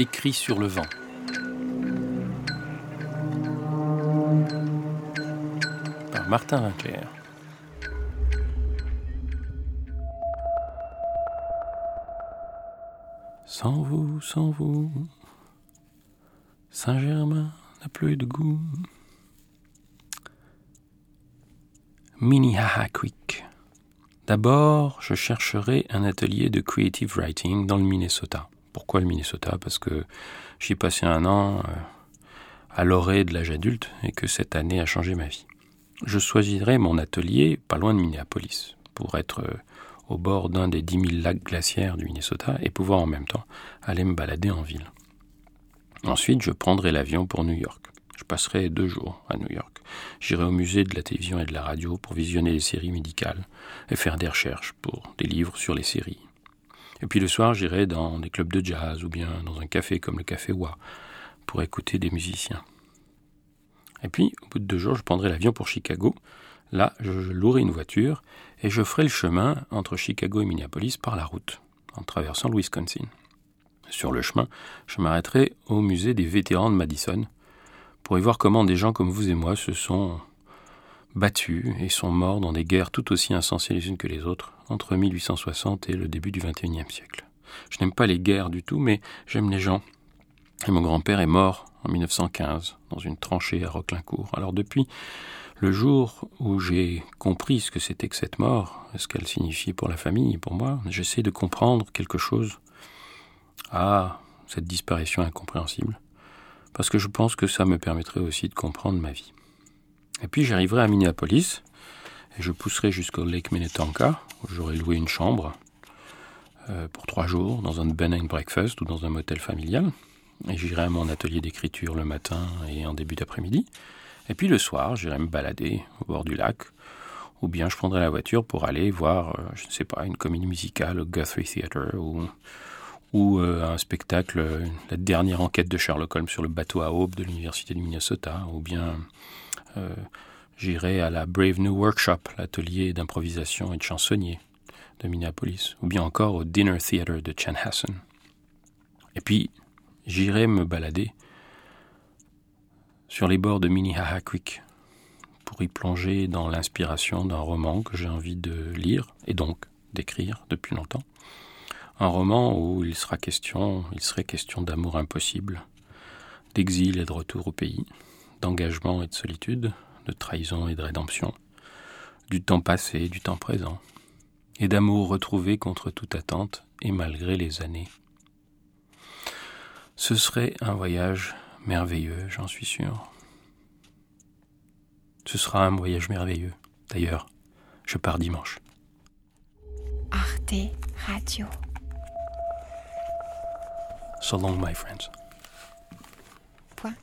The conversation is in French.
Écrit sur le vent. Par Martin Winkler. Sans vous, sans vous, Saint-Germain n'a plus de goût. Minnehaha Creek. D'abord, je chercherai un atelier de creative writing dans le Minnesota. Pourquoi le Minnesota? Parce que j'y passé un an euh, à l'orée de l'âge adulte et que cette année a changé ma vie. Je choisirai mon atelier pas loin de Minneapolis pour être euh, au bord d'un des 10 000 lacs glaciaires du Minnesota et pouvoir en même temps aller me balader en ville. Ensuite, je prendrai l'avion pour New York. Je passerai deux jours à New York. J'irai au musée de la télévision et de la radio pour visionner les séries médicales et faire des recherches pour des livres sur les séries. Et puis le soir, j'irai dans des clubs de jazz ou bien dans un café comme le Café Wa pour écouter des musiciens. Et puis, au bout de deux jours, je prendrai l'avion pour Chicago. Là, je louerai une voiture et je ferai le chemin entre Chicago et Minneapolis par la route, en traversant le Wisconsin. Sur le chemin, je m'arrêterai au musée des vétérans de Madison pour y voir comment des gens comme vous et moi se sont battus et sont morts dans des guerres tout aussi insensées les unes que les autres entre 1860 et le début du XXIe siècle. Je n'aime pas les guerres du tout, mais j'aime les gens. Et mon grand-père est mort en 1915 dans une tranchée à Roquelincourt. Alors depuis le jour où j'ai compris ce que c'était que cette mort, ce qu'elle signifiait pour la famille et pour moi, j'essaie de comprendre quelque chose à cette disparition incompréhensible parce que je pense que ça me permettrait aussi de comprendre ma vie. Et puis j'arriverai à Minneapolis, et je pousserai jusqu'au Lake Minnetonka, où j'aurai loué une chambre euh, pour trois jours dans un bed and breakfast ou dans un motel familial. Et j'irai à mon atelier d'écriture le matin et en début d'après-midi. Et puis le soir, j'irai me balader au bord du lac, ou bien je prendrai la voiture pour aller voir, euh, je ne sais pas, une comédie musicale au Guthrie Theatre ou euh, un spectacle, la dernière enquête de Sherlock Holmes sur le bateau à aube de l'université du Minnesota, ou bien j'irai à la Brave New Workshop, l'atelier d'improvisation et de chansonnier de Minneapolis, ou bien encore au Dinner Theatre de Chanhassen. Et puis, j'irai me balader sur les bords de Minnehaha Creek pour y plonger dans l'inspiration d'un roman que j'ai envie de lire et donc d'écrire depuis longtemps un roman où il sera question, il serait question d'amour impossible, d'exil et de retour au pays, d'engagement et de solitude, de trahison et de rédemption, du temps passé et du temps présent, et d'amour retrouvé contre toute attente et malgré les années. Ce serait un voyage merveilleux, j'en suis sûr. Ce sera un voyage merveilleux. D'ailleurs, je pars dimanche. Arte Radio. So long, my friends. Point.